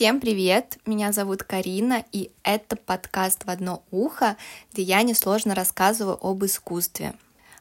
Всем привет! Меня зовут Карина, и это подкаст «В одно ухо», где я несложно рассказываю об искусстве.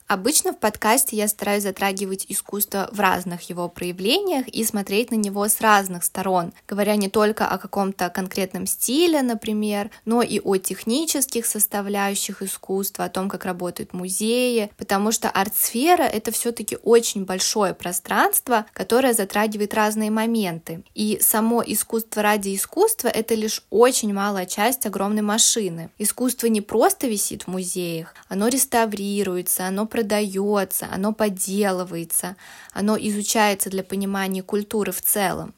Обычно в подкасте я стараюсь затрагивать искусство в разных его проявлениях и смотреть на него с разных сторон, говоря не только о каком-то конкретном стиле, например, но и о технических составляющих искусства, о том, как работают музеи, потому что арт-сфера — это все таки очень большое пространство, которое затрагивает разные моменты. И само искусство ради искусства — это лишь очень малая часть огромной машины. Искусство не просто висит в музеях, оно реставрируется, оно продается, оно подделывается, оно изучается для понимания культуры в целом.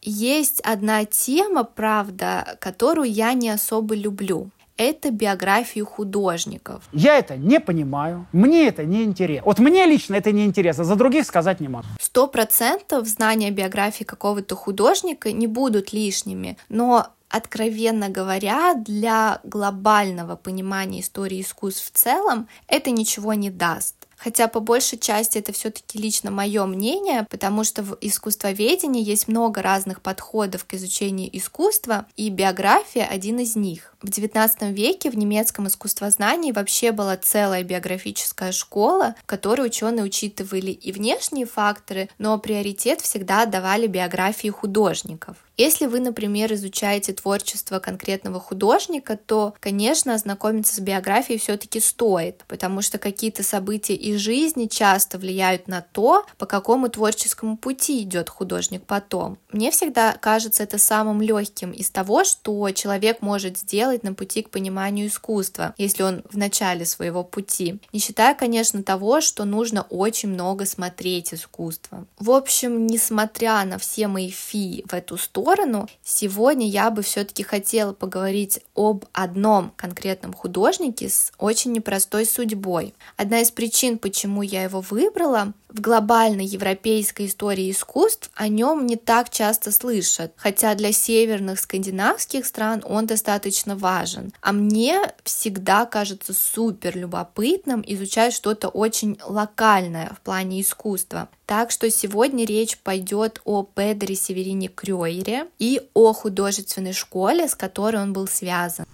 Есть одна тема, правда, которую я не особо люблю. Это биографию художников. Я это не понимаю, мне это не интересно. Вот мне лично это не интересно, за других сказать не могу. Сто процентов знания биографии какого-то художника не будут лишними, но откровенно говоря, для глобального понимания истории искусств в целом это ничего не даст. Хотя по большей части это все-таки лично мое мнение, потому что в искусствоведении есть много разных подходов к изучению искусства, и биография один из них. В XIX веке в немецком искусствознании вообще была целая биографическая школа, в которой ученые учитывали и внешние факторы, но приоритет всегда отдавали биографии художников. Если вы, например, изучаете творчество конкретного художника, то, конечно, ознакомиться с биографией все-таки стоит, потому что какие-то события из жизни часто влияют на то, по какому творческому пути идет художник потом. Мне всегда кажется это самым легким из того, что человек может сделать на пути к пониманию искусства, если он в начале своего пути. Не считая, конечно, того, что нужно очень много смотреть искусство. В общем, несмотря на все мои фи в эту сторону, сторону, сегодня я бы все-таки хотела поговорить об одном конкретном художнике с очень непростой судьбой. Одна из причин, почему я его выбрала, в глобальной европейской истории искусств о нем не так часто слышат, хотя для северных скандинавских стран он достаточно важен. А мне всегда кажется супер любопытным изучать что-то очень локальное в плане искусства. Так что сегодня речь пойдет о Педере Северине Крёере и о художественной школе, с которой он был связан.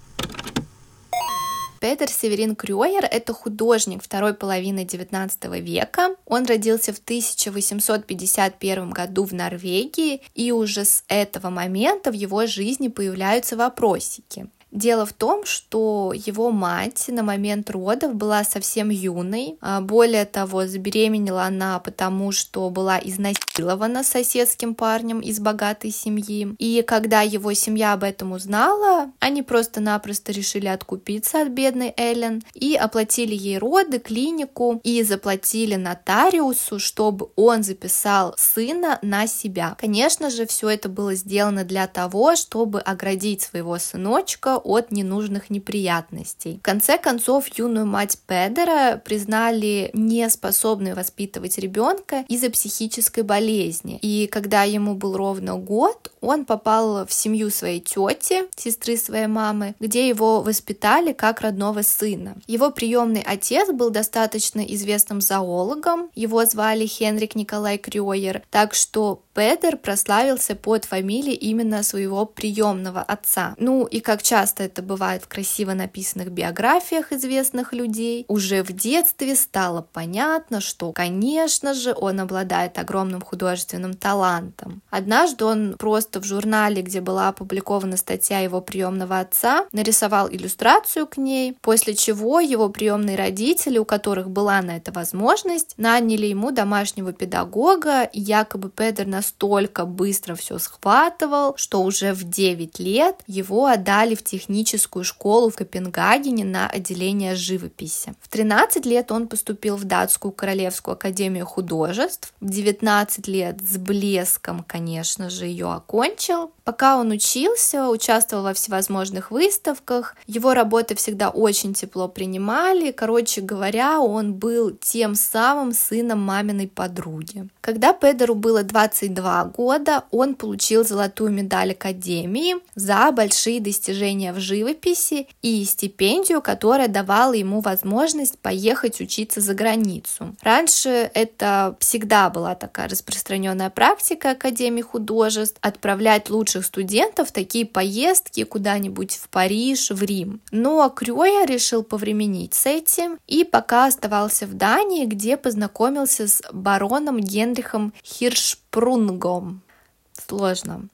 Петер Северин Крюер — это художник второй половины XIX века. Он родился в 1851 году в Норвегии, и уже с этого момента в его жизни появляются вопросики. Дело в том, что его мать на момент родов была совсем юной. А, более того, забеременела она потому, что была изнасилована соседским парнем из богатой семьи. И когда его семья об этом узнала, они просто-напросто решили откупиться от бедной Эллен и оплатили ей роды, клинику и заплатили нотариусу, чтобы он записал сына на себя. Конечно же, все это было сделано для того, чтобы оградить своего сыночка от ненужных неприятностей. В конце концов, юную мать Педера признали неспособной воспитывать ребенка из-за психической болезни. И когда ему был ровно год, он попал в семью своей тети, сестры своей мамы, где его воспитали как родного сына. Его приемный отец был достаточно известным зоологом, его звали Хенрик Николай Крёер, так что Педер прославился под фамилией именно своего приемного отца. Ну и как часто это бывает в красиво написанных биографиях известных людей, уже в детстве стало понятно, что, конечно же, он обладает огромным художественным талантом. Однажды он просто в журнале, где была опубликована статья его приемного отца, нарисовал иллюстрацию к ней, после чего его приемные родители, у которых была на это возможность, наняли ему домашнего педагога, и якобы Педер на настолько быстро все схватывал, что уже в 9 лет его отдали в техническую школу в Копенгагене на отделение живописи. В 13 лет он поступил в датскую королевскую академию художеств. В 19 лет с блеском, конечно же, ее окончил. Пока он учился, участвовал во всевозможных выставках, его работы всегда очень тепло принимали. Короче говоря, он был тем самым сыном маминой подруги. Когда Педеру было 20 22 года он получил золотую медаль Академии за большие достижения в живописи и стипендию, которая давала ему возможность поехать учиться за границу. Раньше это всегда была такая распространенная практика Академии художеств отправлять лучших студентов в такие поездки куда-нибудь в Париж, в Рим. Но Крёя решил повременить с этим и пока оставался в Дании, где познакомился с бароном Генрихом Хиршпрунгом. Сложно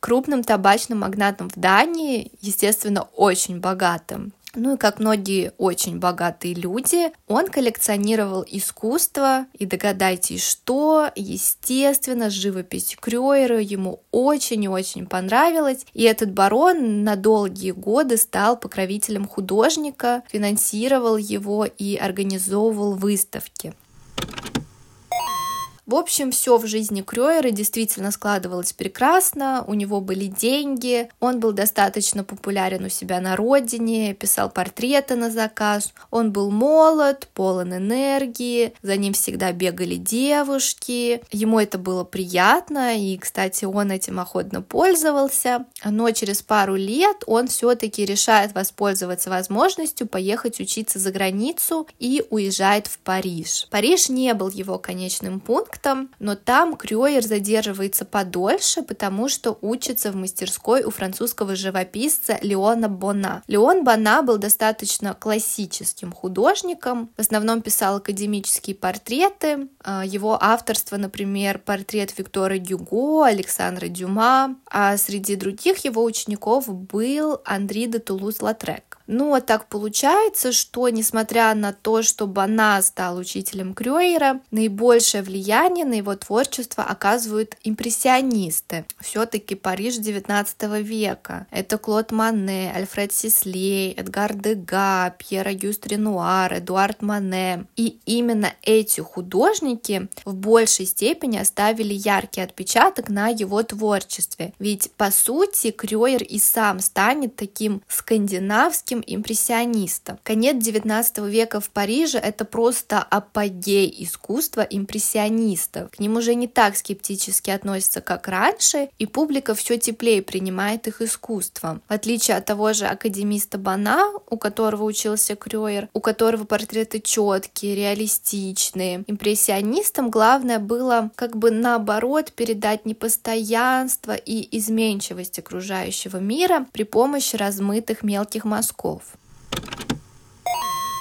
крупным табачным магнатом в Дании, естественно, очень богатым. Ну и как многие очень богатые люди, он коллекционировал искусство, и догадайтесь, что, естественно, живопись Крёера ему очень и очень понравилась, и этот барон на долгие годы стал покровителем художника, финансировал его и организовывал выставки. В общем, все в жизни Крёера действительно складывалось прекрасно, у него были деньги, он был достаточно популярен у себя на родине, писал портреты на заказ, он был молод, полон энергии, за ним всегда бегали девушки, ему это было приятно, и, кстати, он этим охотно пользовался, но через пару лет он все-таки решает воспользоваться возможностью поехать учиться за границу и уезжает в Париж. Париж не был его конечным пунктом, проектом, но там Крёер задерживается подольше, потому что учится в мастерской у французского живописца Леона Бона. Леон Бона был достаточно классическим художником, в основном писал академические портреты, а, его авторство, например, портрет Виктора Гюго, Александра Дюма, а среди других его учеников был Андри де Тулуз-Латрек. Но так получается, что несмотря на то, что Бана стал учителем Крёера, наибольшее влияние на его творчество оказывают импрессионисты. Все-таки Париж 19 века. Это Клод Мане, Альфред Сислей, Эдгар Дега, Пьер Агюст Ренуар, Эдуард Мане. И именно эти художники в большей степени оставили яркий отпечаток на его творчестве. Ведь, по сути, Крёер и сам станет таким скандинавским французским импрессионистом. Конец XIX века в Париже — это просто апогей искусства импрессионистов. К ним уже не так скептически относятся, как раньше, и публика все теплее принимает их искусство. В отличие от того же академиста Бана, у которого учился Крёер, у которого портреты четкие, реалистичные. Импрессионистам главное было как бы наоборот передать непостоянство и изменчивость окружающего мира при помощи размытых мелких мазков Wolf.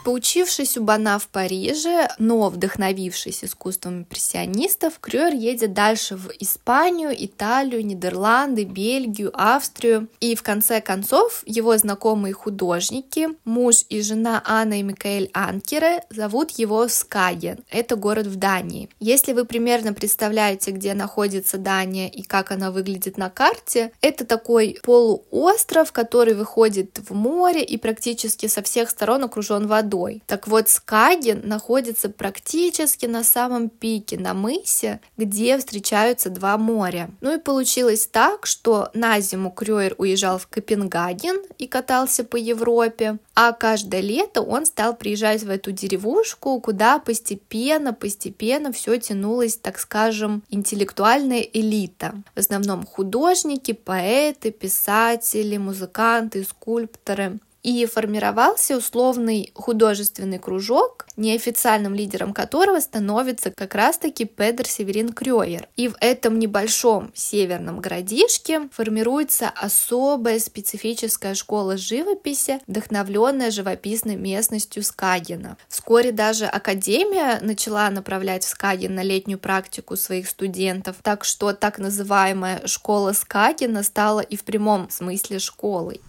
Поучившись у Бана в Париже, но вдохновившись искусством импрессионистов, Крюер едет дальше в Испанию, Италию, Нидерланды, Бельгию, Австрию. И в конце концов его знакомые художники, муж и жена Анна и Микаэль Анкере, зовут его Скаген. Это город в Дании. Если вы примерно представляете, где находится Дания и как она выглядит на карте, это такой полуостров, который выходит в море и практически со всех сторон окружен водой водой. Так вот, Скаген находится практически на самом пике, на мысе, где встречаются два моря. Ну и получилось так, что на зиму Крёер уезжал в Копенгаген и катался по Европе, а каждое лето он стал приезжать в эту деревушку, куда постепенно, постепенно все тянулось, так скажем, интеллектуальная элита. В основном художники, поэты, писатели, музыканты, скульпторы и формировался условный художественный кружок, неофициальным лидером которого становится как раз-таки Педер Северин Крёер. И в этом небольшом северном городишке формируется особая специфическая школа живописи, вдохновленная живописной местностью Скагена. Вскоре даже Академия начала направлять в Скаген на летнюю практику своих студентов, так что так называемая школа Скагена стала и в прямом смысле школой.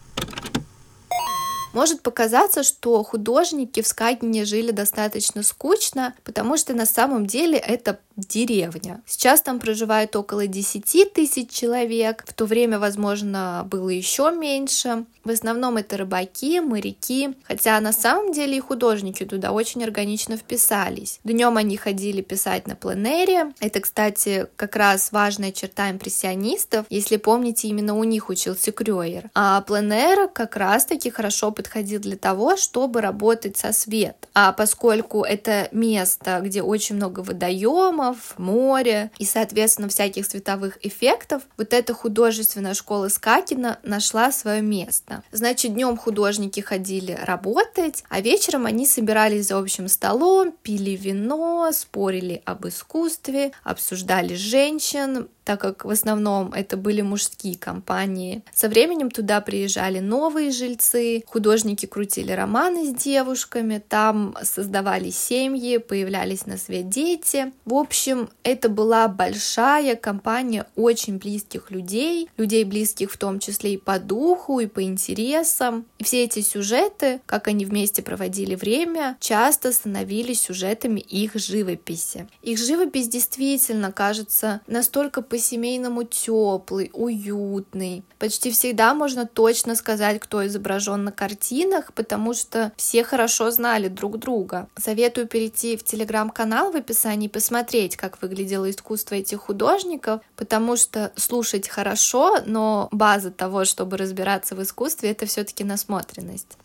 Может показаться, что художники в Скагине жили достаточно скучно, потому что на самом деле это деревня. Сейчас там проживает около 10 тысяч человек, в то время, возможно, было еще меньше. В основном это рыбаки, моряки, хотя на самом деле и художники туда очень органично вписались. Днем они ходили писать на пленере. Это, кстати, как раз важная черта импрессионистов. Если помните, именно у них учился Крёер. А пленер как раз-таки хорошо подходил для того, чтобы работать со светом. А поскольку это место, где очень много водоемов, фильмов, море и, соответственно, всяких световых эффектов, вот эта художественная школа Скакина нашла свое место. Значит, днем художники ходили работать, а вечером они собирались за общим столом, пили вино, спорили об искусстве, обсуждали женщин, так как в основном это были мужские компании. Со временем туда приезжали новые жильцы, художники крутили романы с девушками, там создавали семьи, появлялись на свет дети. В общем, это была большая компания очень близких людей, людей близких в том числе и по духу, и по интересам. И все эти сюжеты, как они вместе проводили время, часто становились сюжетами их живописи. Их живопись действительно кажется настолько по-семейному теплый, уютный. Почти всегда можно точно сказать, кто изображен на картинах, потому что все хорошо знали друг друга. Советую перейти в телеграм-канал в описании и посмотреть, как выглядело искусство этих художников, потому что слушать хорошо, но база того, чтобы разбираться в искусстве, это все-таки насмотренность.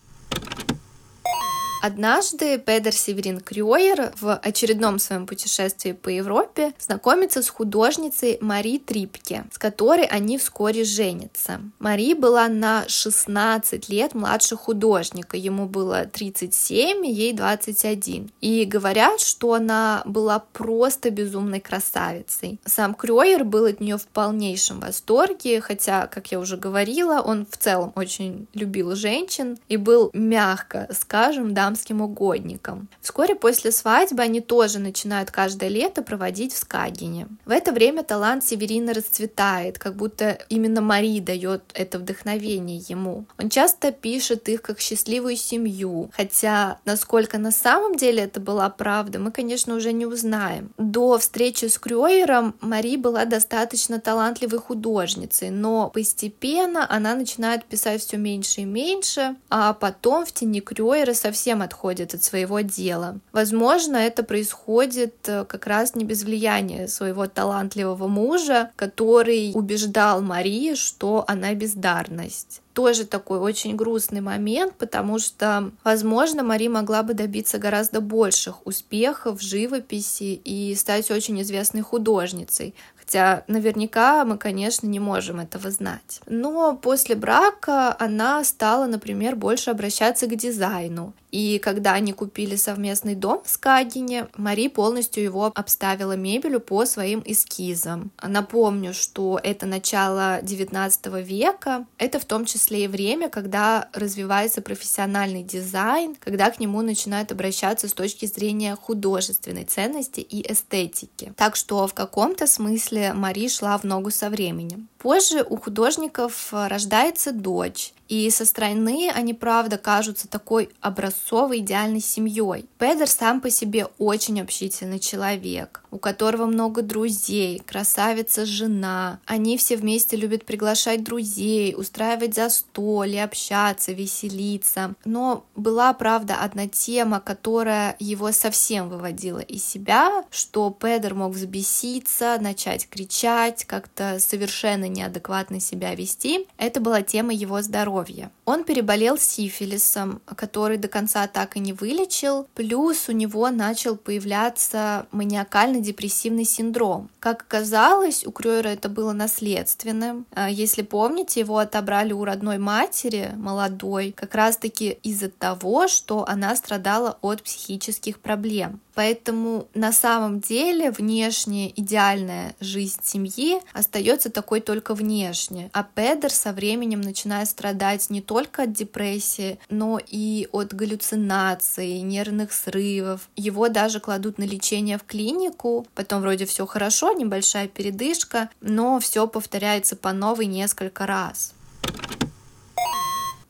Однажды Педер Северин Крюер в очередном своем путешествии по Европе знакомится с художницей Мари Трипке, с которой они вскоре женятся. Мари была на 16 лет младше художника, ему было 37, ей 21. И говорят, что она была просто безумной красавицей. Сам Крюер был от нее в полнейшем восторге, хотя, как я уже говорила, он в целом очень любил женщин и был, мягко скажем, да, дамским угодником. Вскоре после свадьбы они тоже начинают каждое лето проводить в Скагине. В это время талант Северина расцветает, как будто именно Мари дает это вдохновение ему. Он часто пишет их как счастливую семью, хотя насколько на самом деле это была правда, мы, конечно, уже не узнаем. До встречи с Крюером Мари была достаточно талантливой художницей, но постепенно она начинает писать все меньше и меньше, а потом в тени Крюера совсем отходит от своего дела. Возможно, это происходит э, как раз не без влияния своего талантливого мужа, который убеждал Марии, что она бездарность тоже такой очень грустный момент, потому что, возможно, Мари могла бы добиться гораздо больших успехов в живописи и стать очень известной художницей. Хотя наверняка мы, конечно, не можем этого знать. Но после брака она стала, например, больше обращаться к дизайну. И когда они купили совместный дом в Скагине, Мари полностью его обставила мебелью по своим эскизам. Напомню, что это начало 19 века, это в том числе и время, когда развивается профессиональный дизайн, когда к нему начинают обращаться с точки зрения художественной ценности и эстетики. Так что в каком-то смысле Мари шла в ногу со временем. Позже у художников рождается дочь, и со стороны они, правда, кажутся такой образцовой идеальной семьей. Педер сам по себе очень общительный человек, у которого много друзей, красавица жена. Они все вместе любят приглашать друзей, устраивать застолье, общаться, веселиться. Но была, правда, одна тема, которая его совсем выводила из себя, что Педер мог взбеситься, начать кричать, как-то совершенно неадекватно себя вести. Это была тема его здоровья. Он переболел сифилисом, который до конца так и не вылечил, плюс у него начал появляться маниакально-депрессивный синдром. Как оказалось, у Крёера это было наследственным. А, если помните, его отобрали у родной матери, молодой, как раз-таки из-за того, что она страдала от психических проблем. Поэтому на самом деле внешняя идеальная жизнь семьи остается такой только внешне. А Педер со временем начинает страдать не только от депрессии, но и от галлюцинаций, нервных срывов. Его даже кладут на лечение в клинику, потом вроде все хорошо, небольшая передышка, но все повторяется по новой несколько раз.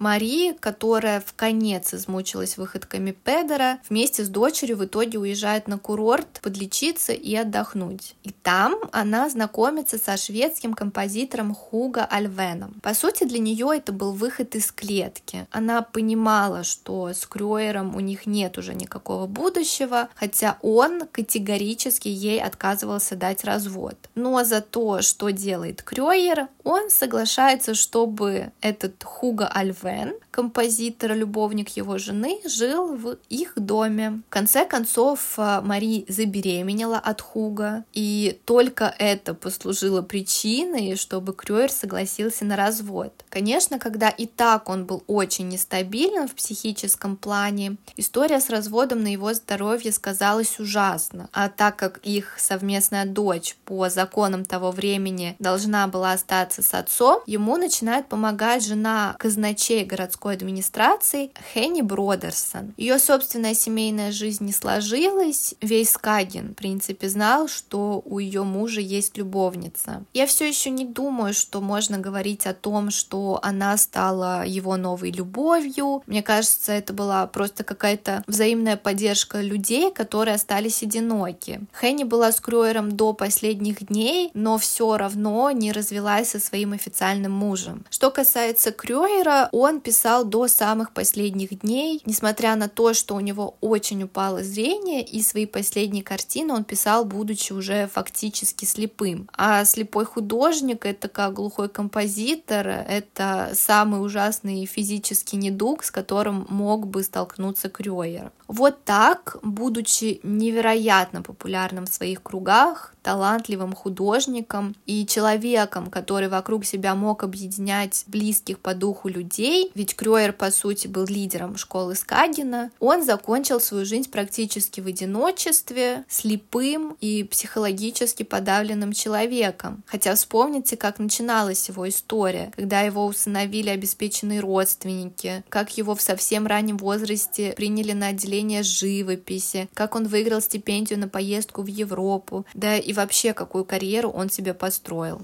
Мари, которая в конец измучилась выходками Педера, вместе с дочерью в итоге уезжает на курорт подлечиться и отдохнуть. И там она знакомится со шведским композитором Хуго Альвеном. По сути, для нее это был выход из клетки. Она понимала, что с Крюером у них нет уже никакого будущего, хотя он категорически ей отказывался дать развод. Но за то, что делает Крюер, он соглашается, чтобы этот Хуго Альвен Гавен, композитор, любовник его жены, жил в их доме. В конце концов, э, Мари забеременела от Хуга, и только это послужило причиной, чтобы Крюер согласился на развод. Конечно, когда и так он был очень нестабилен в психическом плане, история с разводом на его здоровье сказалась ужасно. А так как их совместная дочь по законам того времени должна была остаться с отцом, ему начинает помогать жена казначей городской администрации Хенни Бродерсон. Ее собственная семейная жизнь не сложилась, весь Каген, в принципе, знал, что у ее мужа есть любовница. Я все еще не думаю, что можно говорить о том, что она стала его новой любовью. Мне кажется, это была просто какая-то взаимная поддержка людей, которые остались одиноки. Хенни была с Крюером до последних дней, но все равно не развелась со своим официальным мужем. Что касается Крюера, он писал до самых последних дней, несмотря на то, что у него очень упало зрение, и свои последние картины он писал, будучи уже фактически слепым. А слепой художник — это как глухой композитор, это самый ужасный физический недуг, с которым мог бы столкнуться Крюер. Вот так, будучи невероятно популярным в своих кругах, талантливым художником и человеком, который вокруг себя мог объединять близких по духу людей, ведь Крюер, по сути, был лидером школы Скагина, он закончил свою жизнь практически в одиночестве, слепым и психологически подавленным человеком. Хотя вспомните, как начиналась его история, когда его усыновили обеспеченные родственники, как его в совсем раннем возрасте приняли на отделение живописи, как он выиграл стипендию на поездку в Европу, да и вообще какую карьеру он себе построил.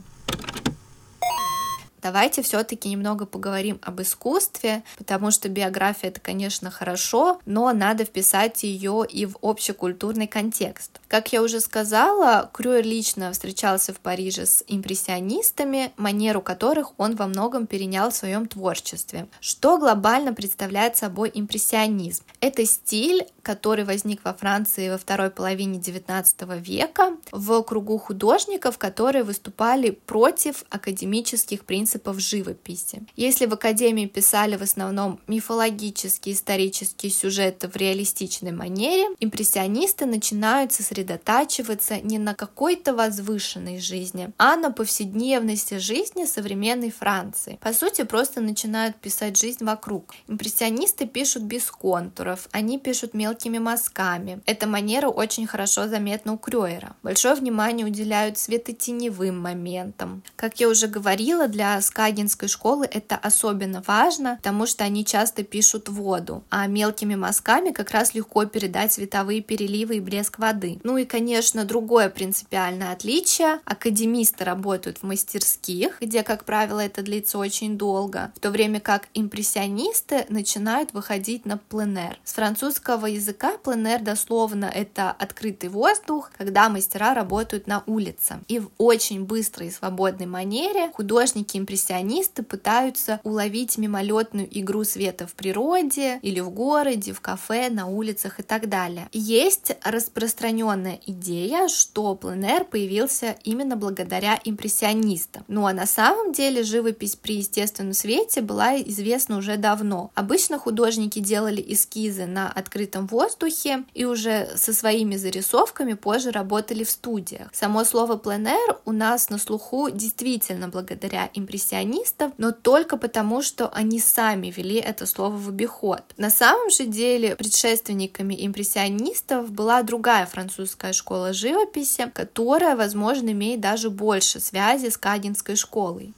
Давайте все-таки немного поговорим об искусстве, потому что биография это, конечно, хорошо, но надо вписать ее и в общекультурный контекст. Как я уже сказала, Крюер лично встречался в Париже с импрессионистами, манеру которых он во многом перенял в своем творчестве. Что глобально представляет собой импрессионизм? Это стиль, который возник во Франции во второй половине XIX века в кругу художников, которые выступали против академических принципов живописи. Если в академии писали в основном мифологические исторические сюжеты в реалистичной манере, импрессионисты начинают сосредотачиваться не на какой-то возвышенной жизни, а на повседневности жизни современной Франции. По сути, просто начинают писать жизнь вокруг. Импрессионисты пишут без контуров, они пишут мелкими мазками. Эта манера очень хорошо заметна у Крёера. Большое внимание уделяют светотеневым моментам. Как я уже говорила, для Скагинской школы это особенно важно, потому что они часто пишут воду, а мелкими мазками как раз легко передать световые переливы и блеск воды. Ну и, конечно, другое принципиальное отличие. Академисты работают в мастерских, где, как правило, это длится очень долго, в то время как импрессионисты начинают выходить на пленэр. С французского языка пленэр дословно это открытый воздух, когда мастера работают на улице. И в очень быстрой и свободной манере художники-импрессионисты пытаются уловить мимолетную игру света в природе или в городе, в кафе, на улицах и так далее. Есть распространенная идея, что пленэр появился именно благодаря импрессионистам. Ну а на самом деле живопись при естественном свете была известна уже давно. Обычно художники делали эскизы на открытом воздухе и уже со своими зарисовками позже работали в студиях. Само слово пленэр у нас на слуху действительно благодаря импрессионистам, но только потому, что они сами вели это слово в обиход. На самом же деле предшественниками импрессионистов была другая французская школа живописи, которая, возможно, имеет даже больше связи с Кагинской школой.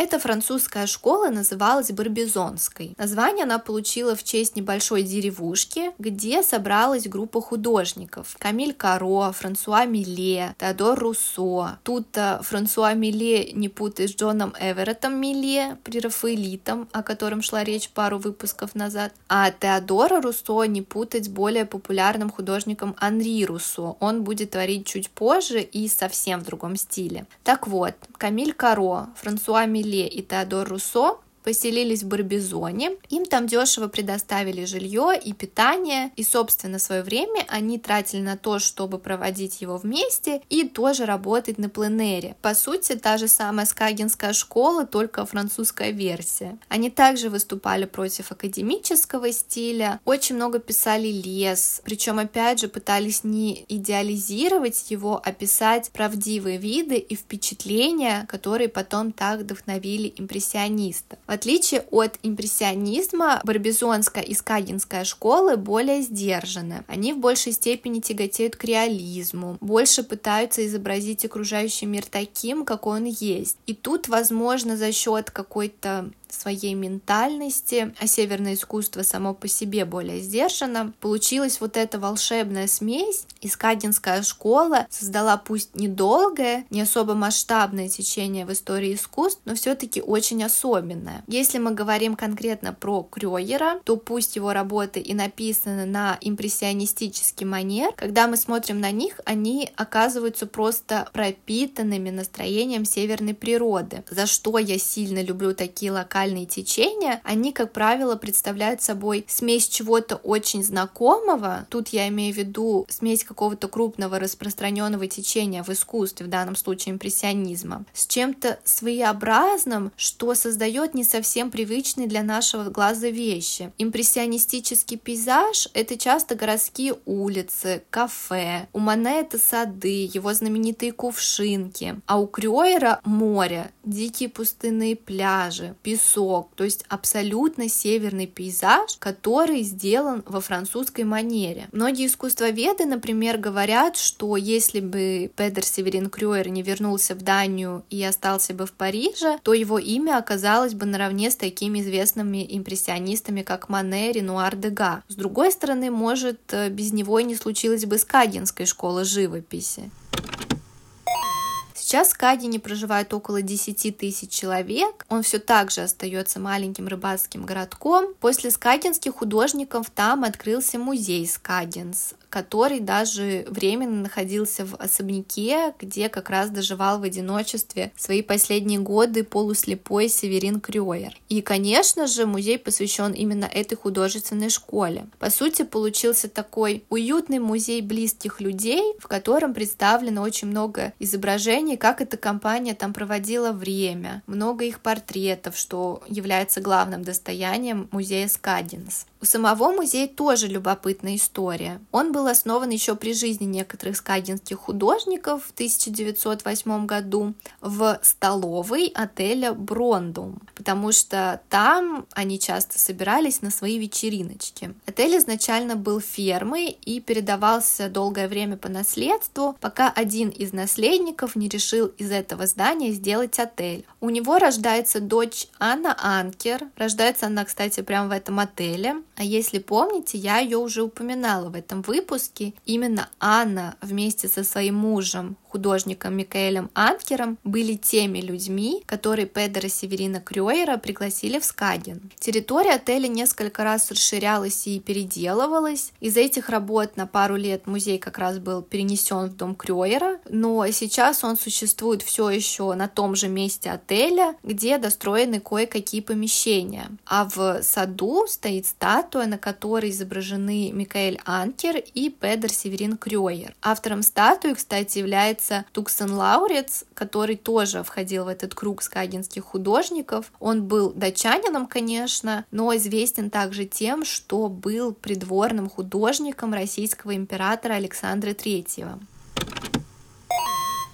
Эта французская школа называлась Барбизонской. Название она получила в честь небольшой деревушки, где собралась группа художников. Камиль Каро, Франсуа Миле, Теодор Руссо. Тут Франсуа Миле не путать с Джоном Эвереттом Миле, прерафаэлитом, о котором шла речь пару выпусков назад. А Теодора Руссо не путать с более популярным художником Анри Руссо. Он будет творить чуть позже и совсем в другом стиле. Так вот, Камиль Каро, Франсуа Миле Миле и Теодор Руссо поселились в Барбизоне. Им там дешево предоставили жилье и питание, и, собственно, свое время они тратили на то, чтобы проводить его вместе и тоже работать на пленере. По сути, та же самая Скагинская школа, только французская версия. Они также выступали против академического стиля, очень много писали лес, причем, опять же, пытались не идеализировать его, а писать правдивые виды и впечатления, которые потом так вдохновили импрессионистов. Отличие от импрессионизма, барбизонская и скагинская школы более сдержаны. Они в большей степени тяготеют к реализму, больше пытаются изобразить окружающий мир таким, какой он есть. И тут, возможно, за счет какой-то своей ментальности, а северное искусство само по себе более сдержано. Получилась вот эта волшебная смесь. Искадинская школа создала пусть недолгое, не особо масштабное течение в истории искусств, но все-таки очень особенное. Если мы говорим конкретно про Крёйера, то пусть его работы и написаны на импрессионистический манер, когда мы смотрим на них, они оказываются просто пропитанными настроением северной природы, за что я сильно люблю такие локальные локальные течения, они, как правило, представляют собой смесь чего-то очень знакомого. Тут я имею в виду смесь какого-то крупного распространенного течения в искусстве, в данном случае импрессионизма, с чем-то своеобразным, что создает не совсем привычные для нашего глаза вещи. Импрессионистический пейзаж — это часто городские улицы, кафе. У Мане это сады, его знаменитые кувшинки. А у Крёера — море, дикие пустынные пляжи, песок песок, то есть абсолютно северный пейзаж, который сделан во французской манере. Многие искусствоведы, например, говорят, что если бы Педер Северин Крюер не вернулся в Данию и остался бы в Париже, то его имя оказалось бы наравне с такими известными импрессионистами, как Мане, Ренуар, Дега. С другой стороны, может, э, без него и не случилось бы Скагинской школы живописи. Сейчас в Кадине проживает около 10 тысяч человек. Он все так же остается маленьким рыбацким городком. После скадинских художников там открылся музей Скадинс который даже временно находился в особняке, где как раз доживал в одиночестве свои последние годы полуслепой Северин Крюер. И, конечно же, музей посвящен именно этой художественной школе. По сути, получился такой уютный музей близких людей, в котором представлено очень много изображений, как эта компания там проводила время, много их портретов, что является главным достоянием музея Скадинс. У самого музея тоже любопытная история. Он был основан еще при жизни некоторых скагинских художников в 1908 году в столовой отеля Брондум, потому что там они часто собирались на свои вечериночки. Отель изначально был фермой и передавался долгое время по наследству, пока один из наследников не решил из этого здания сделать отель. У него рождается дочь Анна Анкер. Рождается она, кстати, прямо в этом отеле. А если помните, я ее уже упоминала в этом выпуске. Именно Анна вместе со своим мужем художником Микаэлем Анкером были теми людьми, которые Педера Северина Крюера пригласили в Скаген. Территория отеля несколько раз расширялась и переделывалась. Из этих работ на пару лет музей как раз был перенесен в дом Крюера, но сейчас он существует все еще на том же месте отеля, где достроены кое-какие помещения. А в саду стоит статуя, на которой изображены Микаэль Анкер и Педер Северин Крюер. Автором статуи, кстати, является Туксен Лаурец, который тоже входил в этот круг скагинских художников. Он был датчанином, конечно, но известен также тем, что был придворным художником российского императора Александра III.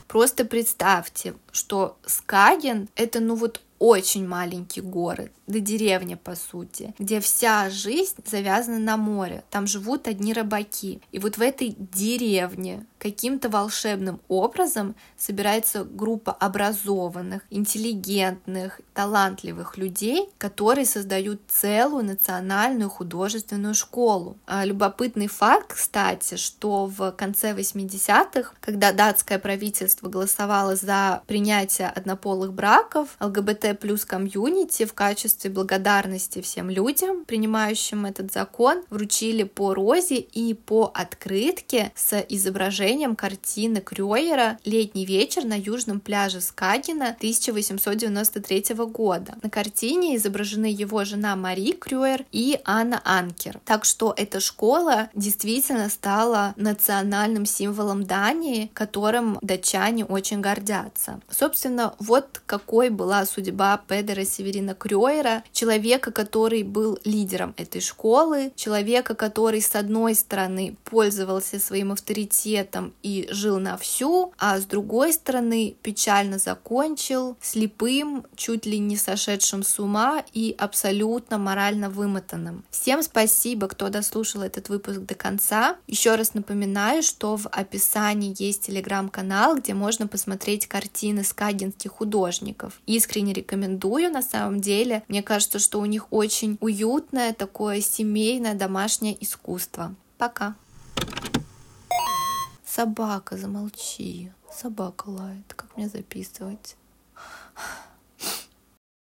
Просто представьте, что Скаген — это ну вот очень маленький город, до деревни, по сути, где вся жизнь завязана на море. Там живут одни рыбаки. И вот в этой деревне каким-то волшебным образом собирается группа образованных, интеллигентных, талантливых людей, которые создают целую национальную художественную школу. А любопытный факт, кстати, что в конце 80-х, когда датское правительство голосовало за принятие однополых браков, ЛГБТ плюс комьюнити в качестве благодарности всем людям, принимающим этот закон, вручили по розе и по открытке с изображением картины Крёера «Летний вечер на южном пляже Скагина» 1893 года. На картине изображены его жена Мари Крюер и Анна Анкер. Так что эта школа действительно стала национальным символом Дании, которым датчане очень гордятся. Собственно, вот какой была судьба Педера Северина Крюера, человека, который был лидером этой школы, человека, который, с одной стороны, пользовался своим авторитетом и жил на всю, а с другой стороны, печально закончил слепым, чуть ли не сошедшим с ума и абсолютно морально вымотанным. Всем спасибо, кто дослушал этот выпуск до конца. Еще раз напоминаю, что в описании есть телеграм-канал, где можно посмотреть картины скагинских художников. Искренне рекомендую, на самом деле. Мне кажется, что у них очень уютное такое семейное домашнее искусство. Пока. Собака, замолчи. Собака лает. Как мне записывать?